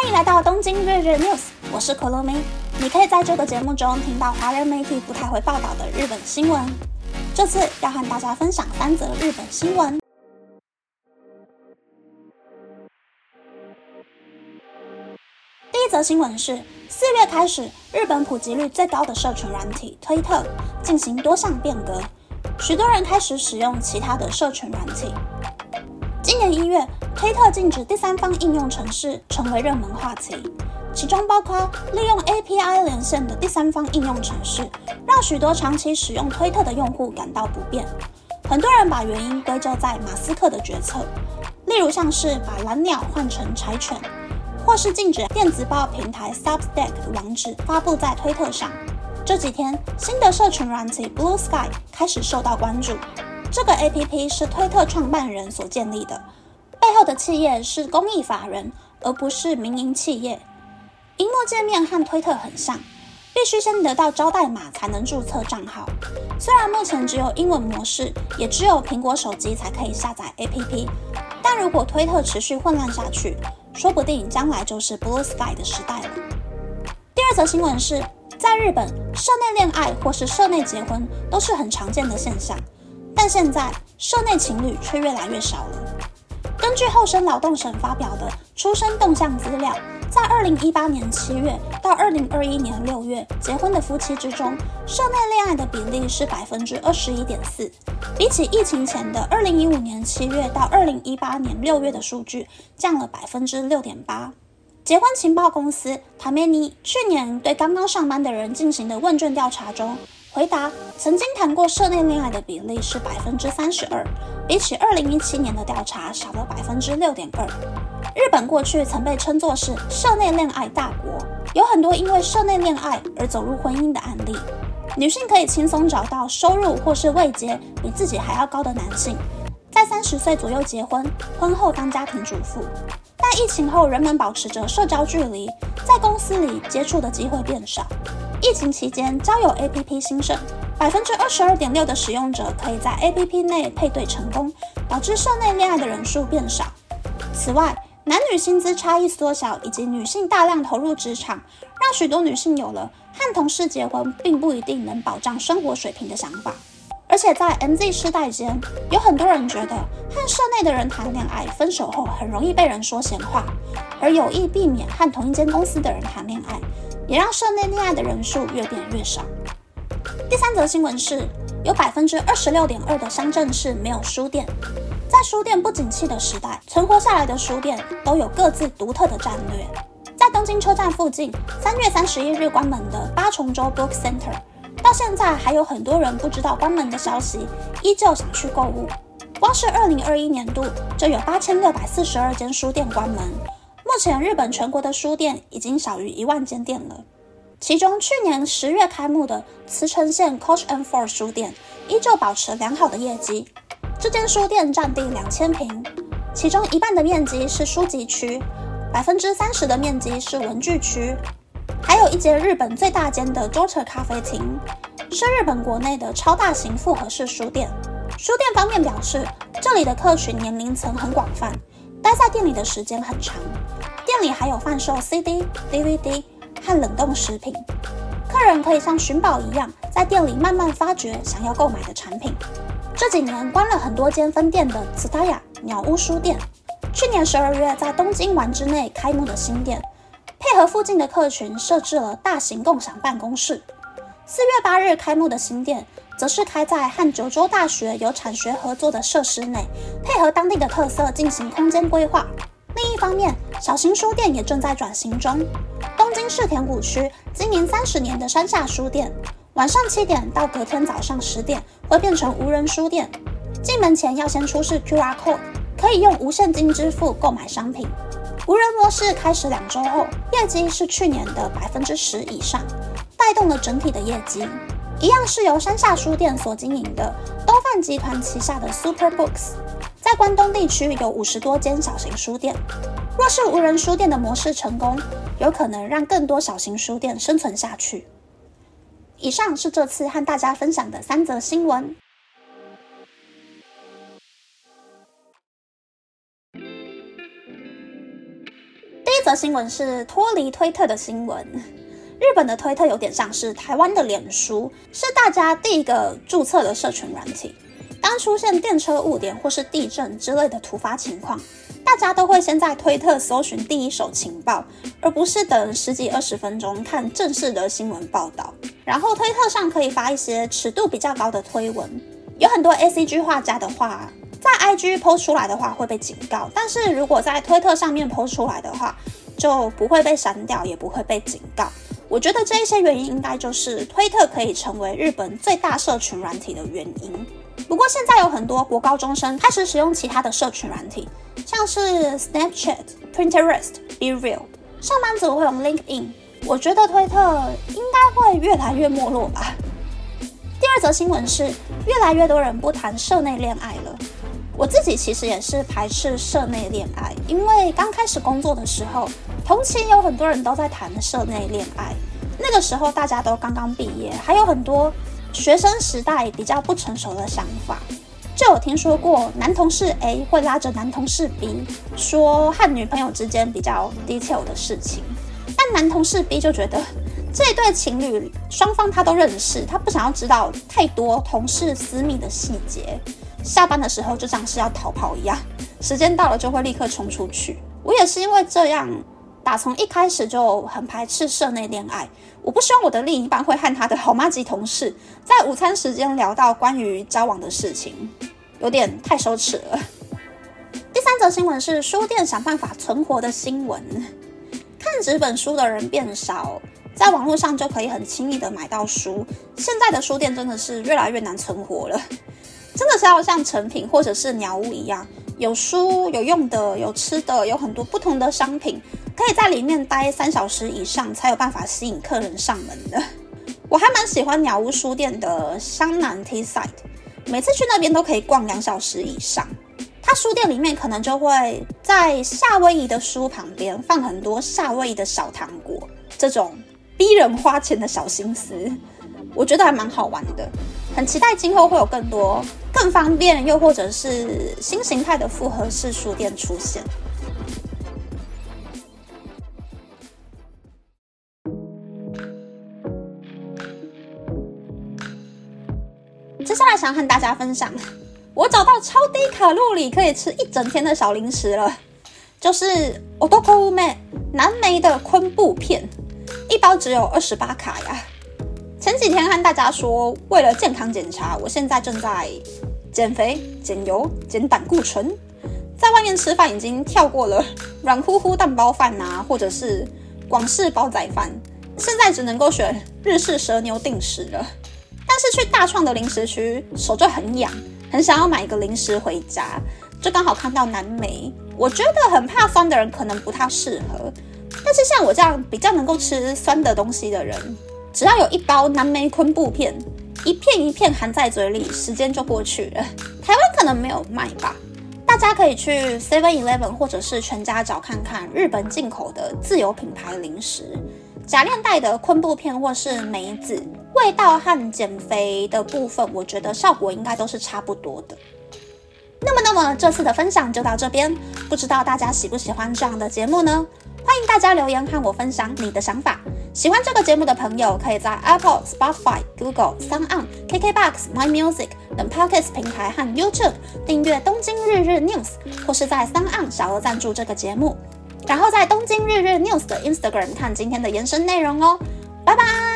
欢迎来到东京日日 news，我是可乐咪。你可以在这个节目中听到华人媒体不太会报道的日本新闻。这次要和大家分享三则日本新闻。第一则新闻是，四月开始，日本普及率最高的社群软体推特进行多项变革，许多人开始使用其他的社群软体。今年一月，推特禁止第三方应用程式成为热门话题，其中包括利用 API 连线的第三方应用程式，让许多长期使用推特的用户感到不便。很多人把原因归咎在马斯克的决策，例如像是把蓝鸟换成柴犬，或是禁止电子报平台 Substack 的网址发布在推特上。这几天，新的社群软体 Blue Sky 开始受到关注。这个 A P P 是推特创办人所建立的，背后的企业是公益法人，而不是民营企业。荧幕界面和推特很像，必须先得到招待码才能注册账号。虽然目前只有英文模式，也只有苹果手机才可以下载 A P P，但如果推特持续混乱下去，说不定将来就是 Blue Sky 的时代了。第二则新闻是，在日本，社内恋爱或是社内结婚都是很常见的现象。但现在，社内情侣却越来越少了。根据厚生劳动省发表的出生动向资料，在二零一八年七月到二零二一年六月结婚的夫妻之中，社内恋爱的比例是百分之二十一点四，比起疫情前的二零一五年七月到二零一八年六月的数据，降了百分之六点八。结婚情报公司塔梅尼去年对刚刚上班的人进行的问卷调查中。回答：曾经谈过社内恋爱的比例是百分之三十二，比起二零一七年的调查少了百分之六点二。日本过去曾被称作是社内恋爱大国，有很多因为社内恋爱而走入婚姻的案例。女性可以轻松找到收入或是位阶比自己还要高的男性，在三十岁左右结婚，婚后当家庭主妇。但疫情后，人们保持着社交距离，在公司里接触的机会变少。疫情期间，交友 APP 兴盛，百分之二十二点六的使用者可以在 APP 内配对成功，导致社内恋爱的人数变少。此外，男女薪资差异缩小以及女性大量投入职场，让许多女性有了和同事结婚并不一定能保障生活水平的想法。而且在 MZ 世代间，有很多人觉得和社内的人谈恋爱，分手后很容易被人说闲话，而有意避免和同一间公司的人谈恋爱。也让社内恋爱的人数越变越少。第三则新闻是，有百分之二十六点二的乡镇市没有书店。在书店不景气的时代，存活下来的书店都有各自独特的战略。在东京车站附近，三月三十一日关门的八重洲 Book Center，到现在还有很多人不知道关门的消息，依旧想去购物。光是二零二一年度就有八千六百四十二间书店关门。目前，日本全国的书店已经少于一万间店了。其中，去年十月开幕的茨城县 Coach and Four 书店依旧保持良好的业绩。这间书店占地两千平，其中一半的面积是书籍区，百分之三十的面积是文具区，还有一间日本最大间的 Daughter 咖啡厅，是日本国内的超大型复合式书店。书店方面表示，这里的客群年龄层很广泛。待在店里的时间很长，店里还有贩售 CD、DVD 和冷冻食品，客人可以像寻宝一样，在店里慢慢发掘想要购买的产品。这几年关了很多间分店的紫达雅鸟屋书店，去年十二月在东京丸之内开幕的新店，配合附近的客群设置了大型共享办公室。四月八日开幕的新店。则是开在和九州大学有产学合作的设施内，配合当地的特色进行空间规划。另一方面，小型书店也正在转型中。东京市田谷区经营三十年的山下书店，晚上七点到隔天早上十点会变成无人书店。进门前要先出示 QR code，可以用无现金支付购买商品。无人模式开始两周后，业绩是去年的百分之十以上，带动了整体的业绩。一样是由山下书店所经营的东贩集团旗下的 Super Books，在关东地区有五十多间小型书店。若是无人书店的模式成功，有可能让更多小型书店生存下去。以上是这次和大家分享的三则新闻。第一一则新闻是脱离推特的新闻。日本的推特有点像是台湾的脸书，是大家第一个注册的社群软体。当出现电车误点或是地震之类的突发情况，大家都会先在推特搜寻第一手情报，而不是等十几二十分钟看正式的新闻报道。然后推特上可以发一些尺度比较高的推文，有很多 A C G 画家的话，在 I G 抛出来的话会被警告，但是如果在推特上面抛出来的话，就不会被删掉，也不会被警告。我觉得这一些原因应该就是推特可以成为日本最大社群软体的原因。不过现在有很多国高中生开始使用其他的社群软体，像是 Snapchat、Pinterest、Be Real。上班族会用 LinkedIn。我觉得推特应该会越来越没落吧。第二则新闻是，越来越多人不谈社内恋爱了。我自己其实也是排斥社内恋爱，因为刚开始工作的时候。同期有很多人都在谈社内恋爱，那个时候大家都刚刚毕业，还有很多学生时代比较不成熟的想法。就有听说过男同事 A 会拉着男同事 B 说和女朋友之间比较 detail 的事情，但男同事 B 就觉得这对情侣双方他都认识，他不想要知道太多同事私密的细节。下班的时候就像是要逃跑一样，时间到了就会立刻冲出去。我也是因为这样。打从一开始就很排斥社内恋爱，我不希望我的另一半会和他的好妈级同事在午餐时间聊到关于交往的事情，有点太羞耻了。第三则新闻是书店想办法存活的新闻，看纸本书的人变少，在网络上就可以很轻易的买到书。现在的书店真的是越来越难存活了，真的是要像成品或者是鸟屋一样，有书、有用的、有吃的，有很多不同的商品。可以在里面待三小时以上，才有办法吸引客人上门的。我还蛮喜欢鸟屋书店的香南 T side，每次去那边都可以逛两小时以上。它书店里面可能就会在夏威夷的书旁边放很多夏威夷的小糖果，这种逼人花钱的小心思，我觉得还蛮好玩的。很期待今后会有更多更方便又或者是新形态的复合式书店出现。接下来想和大家分享，我找到超低卡路里可以吃一整天的小零食了，就是 Otoko 南梅的昆布片，一包只有二十八卡呀。前几天和大家说，为了健康检查，我现在正在减肥、减油、减胆固醇，在外面吃饭已经跳过了软乎乎蛋包饭呐，或者是广式煲仔饭，现在只能够选日式蛇牛定食了。但是去大创的零食区，手就很痒，很想要买一个零食回家，就刚好看到蓝莓。我觉得很怕酸的人可能不太适合，但是像我这样比较能够吃酸的东西的人，只要有一包蓝莓昆布片，一片一片含在嘴里，时间就过去了。台湾可能没有卖吧，大家可以去 Seven Eleven 或者是全家找看看日本进口的自有品牌零食。假链带的昆布片或是梅子，味道和减肥的部分，我觉得效果应该都是差不多的。那么，那么这次的分享就到这边，不知道大家喜不喜欢这样的节目呢？欢迎大家留言和我分享你的想法。喜欢这个节目的朋友，可以在 Apple、Spotify、Google、Sound On、KKBox、My Music 等 Podcast 平台和 YouTube 订阅《东京日日 News》，或是在 Sound On 小额赞助这个节目。然后在东京日日 news 的 Instagram 看今天的延伸内容哦，拜拜。